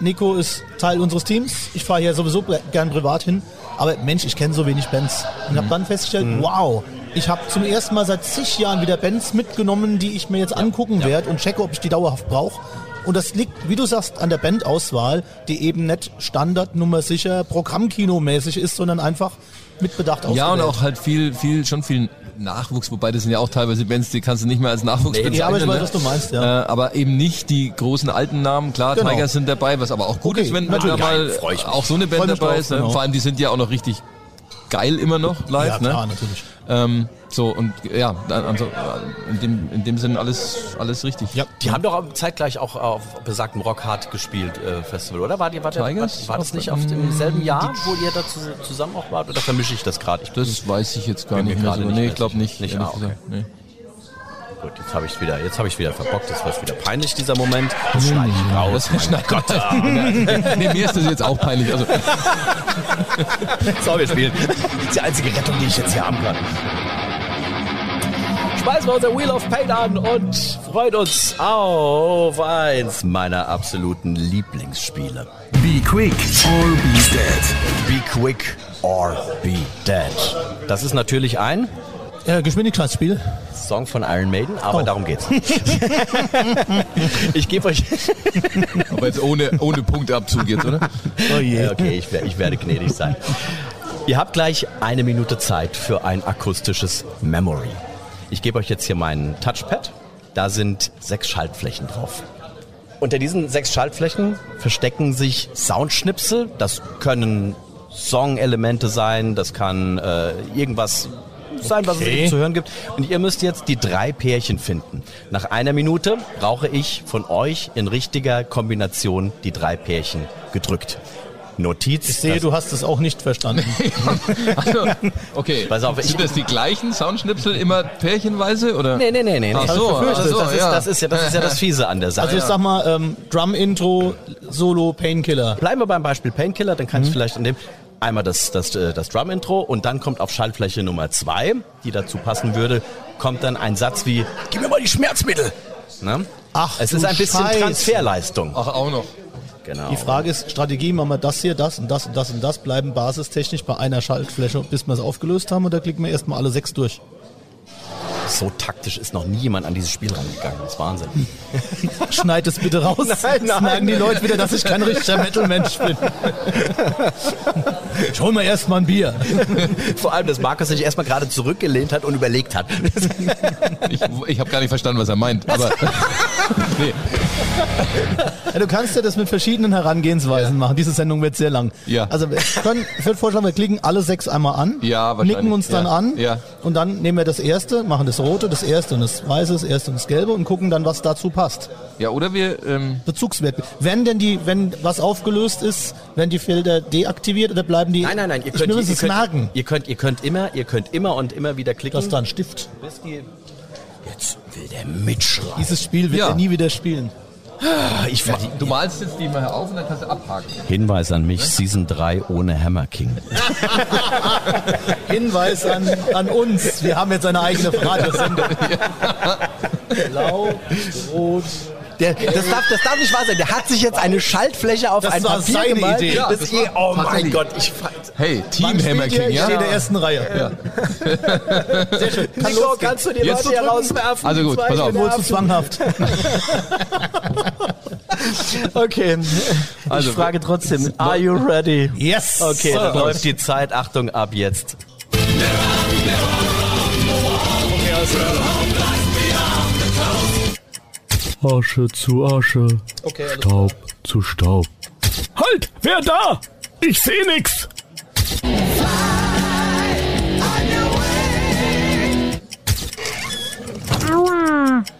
Nico ist Teil unseres Teams. Ich fahre hier sowieso gern privat hin. Aber Mensch, ich kenne so wenig Bands. Und habe dann festgestellt, wow, ich habe zum ersten Mal seit zig Jahren wieder Bands mitgenommen, die ich mir jetzt angucken werde und checke, ob ich die dauerhaft brauche. Und das liegt, wie du sagst, an der Bandauswahl, die eben nicht Standardnummer sicher Programmkino-mäßig ist, sondern einfach mit Bedacht Ja, und ausgewählt. auch halt viel, viel, schon viel Nachwuchs, wobei das sind ja auch teilweise Bands, die kannst du nicht mehr als Nachwuchs bezeichnen. Ja, aber ich weiß, ne? was du meinst, ja. Äh, aber eben nicht die großen alten Namen. Klar, Genau. Tigers sind dabei, was aber auch gut Okay, ist, wenn, natürlich. da mal Geil, auch so eine Band dabei drauf, ist. Ne? genau. Vor allem, die sind ja auch noch richtig geil immer noch live. ja, klar, ne? natürlich. Ähm, so, und ja, also, in dem, in dem Sinn alles, alles richtig. Ja. Die haben doch zeitgleich auch auf besagtem Rockhard gespielt äh, Festival, oder? War, die, war, der, war, war das nicht auf dem selben Jahr, wo ihr da zu, zusammen auch wart? Oder vermische ich das gerade? Das weiß ich jetzt gar nicht mehr so. nicht Nee, ich glaube nicht. Nicht, ah, okay. gesagt. Nee. Gut, jetzt habe ich wieder, jetzt habe ich wieder verbockt. Das war jetzt wieder peinlich dieser Moment. Das schneide ich raus. Das mein Gott. nee, mir ist das jetzt auch peinlich. Also, So, wir spielen. Das ist die einzige Rettung, die ich jetzt hier haben kann. Schmeißen wir unser Wheel of Pain an und freuen uns auf eins meiner absoluten Lieblingsspiele. Be quick or be dead. Be quick or be dead. Das ist natürlich ein Äh, Geschwindigkeitsspiel. Song von Iron Maiden, aber Oh. darum geht's. ich gebe euch. aber jetzt ohne, ohne Punktabzug jetzt, oder? Oh je. Ja, okay, ich, ich werde gnädig sein. Ihr habt gleich eine Minute Zeit für ein akustisches Memory. Ich gebe euch jetzt hier meinen Touchpad. Da sind sechs Schaltflächen drauf. Unter diesen sechs Schaltflächen verstecken sich Soundschnipsel. Das können Song-Elemente sein, das kann äh, irgendwas sein, was es eben zu hören gibt. Und ihr müsst jetzt die drei Pärchen finden. Nach einer Minute brauche ich von euch in richtiger Kombination die drei Pärchen gedrückt. Notiz. Ich sehe, du hast es auch nicht verstanden. Also, okay. Pass auf, ich- Sind das die gleichen Soundschnipsel immer pärchenweise? Oder? Nee, nee, nee, nee. Ach so, das, ach ist, so, das, ist, ja. das, ist ja, das ist ja das Fiese an der Sache. Also ich sag mal, ähm, Drum-Intro, Solo, Painkiller. Bleiben wir beim Beispiel Painkiller, dann kann ich vielleicht an dem einmal das, das, äh, das Drum-Intro und dann kommt auf Schaltfläche Nummer zwei, die dazu passen würde, kommt dann ein Satz wie, gib mir mal die Schmerzmittel. Ne? Ach, es ist ein bisschen Scheiße. Transferleistung. Ach, auch noch. Genau. Die Frage ist, Strategie, machen wir das hier, das und das und das und das, bleiben basistechnisch bei einer Schaltfläche, bis wir es aufgelöst haben, oder klicken wir erstmal alle sechs durch? So taktisch ist noch nie jemand an dieses Spiel rangegangen. Das ist Wahnsinn. Schneid es bitte raus. Nein, nein. Merken die Leute wieder, dass ich kein richtiger Metal-Mensch bin. Ich hol mir erstmal ein Bier. Vor allem, dass Markus sich erstmal gerade zurückgelehnt hat und überlegt hat. Ich, ich habe gar nicht verstanden, was er meint. Aber nee, Ja, du kannst ja das mit verschiedenen Herangehensweisen machen. Diese Sendung wird sehr lang. Ja. Also wir können, ich würde vorschlagen, wir klicken alle sechs einmal an, Ja, nicken uns dann Ja. an Ja. und dann nehmen wir das erste, machen das rote, das erste und das weiße, das erste und das gelbe und gucken dann, was dazu passt. ja, oder wir, ähm, Bezugswert. Wenn denn die, wenn was aufgelöst ist, werden die Felder deaktiviert oder bleiben die? Nein, nein, nein. Ihr ich könnt, will ihr, es könnt, merken. ihr könnt, ihr könnt immer, ihr könnt immer und immer wieder klicken. Das ist da ein Stift. bis die Jetzt will der mitschreien. Dieses Spiel wird Ja. er nie wieder spielen. Ich werde du malst jetzt die mal auf und dann kannst du abhaken. Hinweis an mich, Season 3 ohne Hammer King. Hinweis an, an uns. Wir haben jetzt eine eigene Radiosendung. Blau, rot. Der, das, darf, das darf nicht wahr sein. Der hat sich jetzt eine Schaltfläche auf Das ein war Papier seine gemalt. Idee. Das Ja, das eh, war oh mein. Gott, ich, Hey, Team Hammer? King, Ich ja? stehe in der ersten Reihe. Sehr schön. Kann Nico, kannst du die Jetzt Leute hier rauswerfen? Also gut, pass auf. Wohl zu zwanghaft. Okay. Also, ich frage trotzdem, are you ready? Yes. Okay, So. dann läuft die Zeit. Achtung, ab jetzt. Asche zu Asche, Okay, Staub zu Staub. Halt! Wer da? Ich seh nix!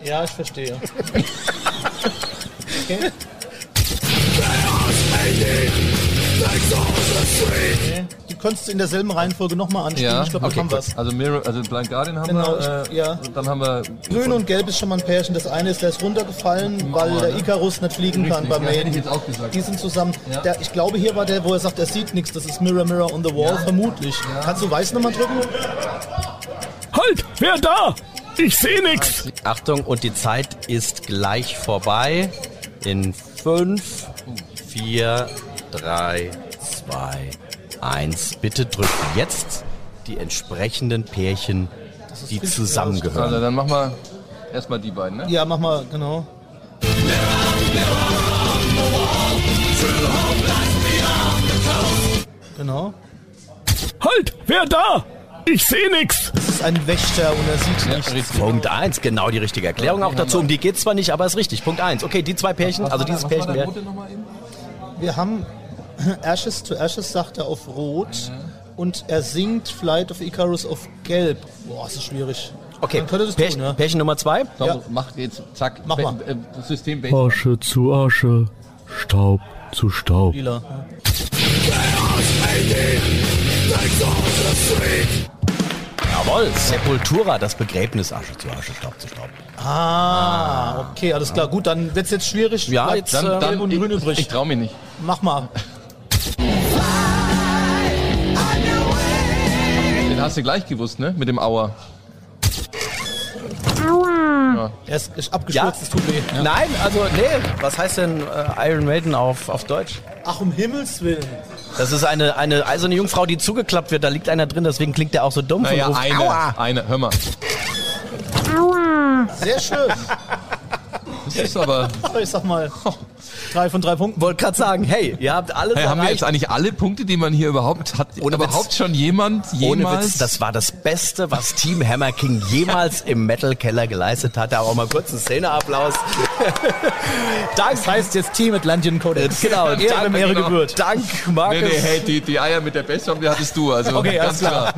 Ja, ich verstehe. Okay. Okay. Du könntest in derselben Reihenfolge nochmal anspielen. Ja, ich glaube, okay, wir haben was. Also Mirror, also Blind Guardian haben Genau, wir. Äh, ja. und Dann haben wir Grün und Gelb ist schon mal ein Pärchen. Das eine ist, der ist runtergefallen, weil der Icarus nicht fliegen kann Richtig, beim ja, hätte ich Maiden. jetzt auch gesagt. Die sind zusammen. Ja. Der, ich glaube, hier war der, wo er sagt, er sieht nichts. Das ist Mirror, Mirror on the Wall, vermutlich. Kannst du Weiß nochmal drücken? Halt! Wer da? Ich seh nix! Achtung, und die Zeit ist gleich vorbei. In 5, 4, 3, 2, 1. Bitte drücken jetzt die entsprechenden Pärchen, die Also zusammengehören. dann machen wir erstmal die beiden, ne? Ja, mach mal, genau. Genau. Halt! Wer da? Ich seh nix! Das ist ein Wächter und er sieht Ja, nichts. richtig. Punkt 1, genau die richtige Erklärung auch dazu. Um die geht's zwar nicht, aber ist richtig. Punkt 1. Okay, die zwei Pärchen, also dieses Pärchen wäre. Wir haben Ashes to Ashes, sagt er auf Rot. Und er singt Flight of Icarus auf Gelb. Boah, das ist schwierig. Okay, Pärchen, tun. Pärchen Nummer 2. So, Ja. Mach jetzt, zack. Mach mal. Äh, das System. Asche zu Asche, Staub zu Staub. Lila. Jawohl, Sepultura, das Begräbnis Asche zu Asche, Staub zu Staub. Ah, okay, alles klar. Gut, dann wird's jetzt schwierig. Ja, Bleibt jetzt, Dann, äh, dann, und ich, grün übrig. ich trau mich nicht. Mach mal. Hast du gleich gewusst, ne? Mit dem Auer. Er ist, ist abgestürzt, es tut weh. Nein, also nee, was heißt denn äh, Iron Maiden auf, auf Deutsch? Ach, um Himmels Willen. Das ist eine, eine eiserne Jungfrau, die zugeklappt wird. Da liegt einer drin, deswegen klingt der auch so dumm. Naja, und ruft, Aua! eine, eine, hör mal. Sehr schön. Das ist aber. Ich sag mal, drei von drei Punkten. Wollte gerade sagen, hey, ihr habt alles Hey, haben wir erreicht. jetzt eigentlich alle Punkte, die man hier überhaupt hat? Ohne überhaupt Witz. schon jemand Ohne jemals? Witz, das war das Beste, was Team Hammer King jemals im Metal Keller geleistet hat. Da auch mal kurz einen Szeneapplaus. Das heißt jetzt Team Atlantean Codex. genau, Ehre, dank, Ehre genau. gebührt. Dank, Markus. Nee, nee, hey, die, die Eier mit der Bestzung, die hattest du. Also Okay, alles ganz klar.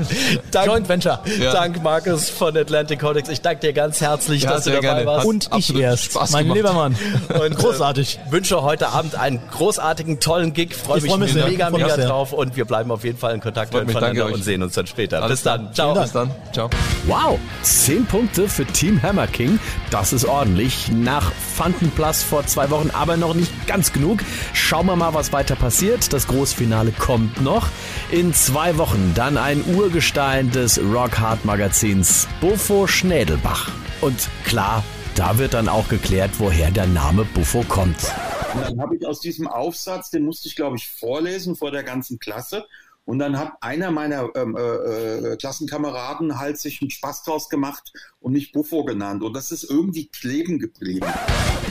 Dank, Joint Venture. Ja. Dank Markus von Atlantic Codex. Ich danke dir ganz herzlich, Ja, dass du dabei gerne. warst. Hat Und ich erst. Spaß mein gemacht. lieber Mann. Und Großartig. Äh, wünsche heute Abend einen großartigen, tollen Gig. Freue Ich mich, freu mich sehr. mega, drauf und wir bleiben auf jeden Fall in Kontakt Freut mich, miteinander und sehen uns dann später. Alles Bis dann. Ciao. Bis dann. Ciao. Wow, 10 Punkte für Team Hammer King. Das ist ordentlich. Nach Fantenplus vor zwei Wochen, aber noch nicht ganz genug. Schauen wir mal, was weiter passiert. Das Großfinale kommt noch. In zwei Wochen dann ein Urgestein des Rockhard-Magazins, Buffo Schnädelbach. Und klar, da wird dann auch geklärt, woher der Name Buffo kommt. Und dann habe ich aus diesem Aufsatz, den musste ich, glaube ich, vorlesen vor der ganzen Klasse. Und dann hat einer meiner ähm, äh, äh, Klassenkameraden halt sich einen Spaß draus gemacht und mich Buffo genannt. Und das ist irgendwie kleben geblieben.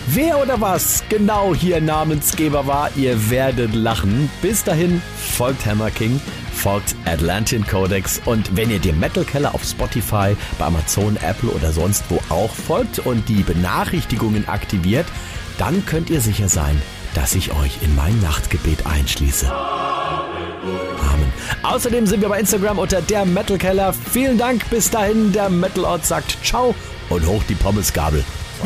Wer oder was genau hier Namensgeber war, ihr werdet lachen. Bis dahin folgt Hammer King, folgt Atlantean Codex und wenn ihr dem Metal Keller auf Spotify, bei Amazon, Apple oder sonst wo auch folgt und die Benachrichtigungen aktiviert, dann könnt ihr sicher sein, dass ich euch in mein Nachtgebet einschließe. Amen. Außerdem sind wir bei Instagram unter der Metal Keller. Vielen Dank. Bis dahin, der Metal Ort sagt Ciao und hoch die Pommesgabel.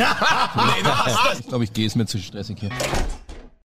Ich glaube, ich gehe, ist mir zu stressig hier.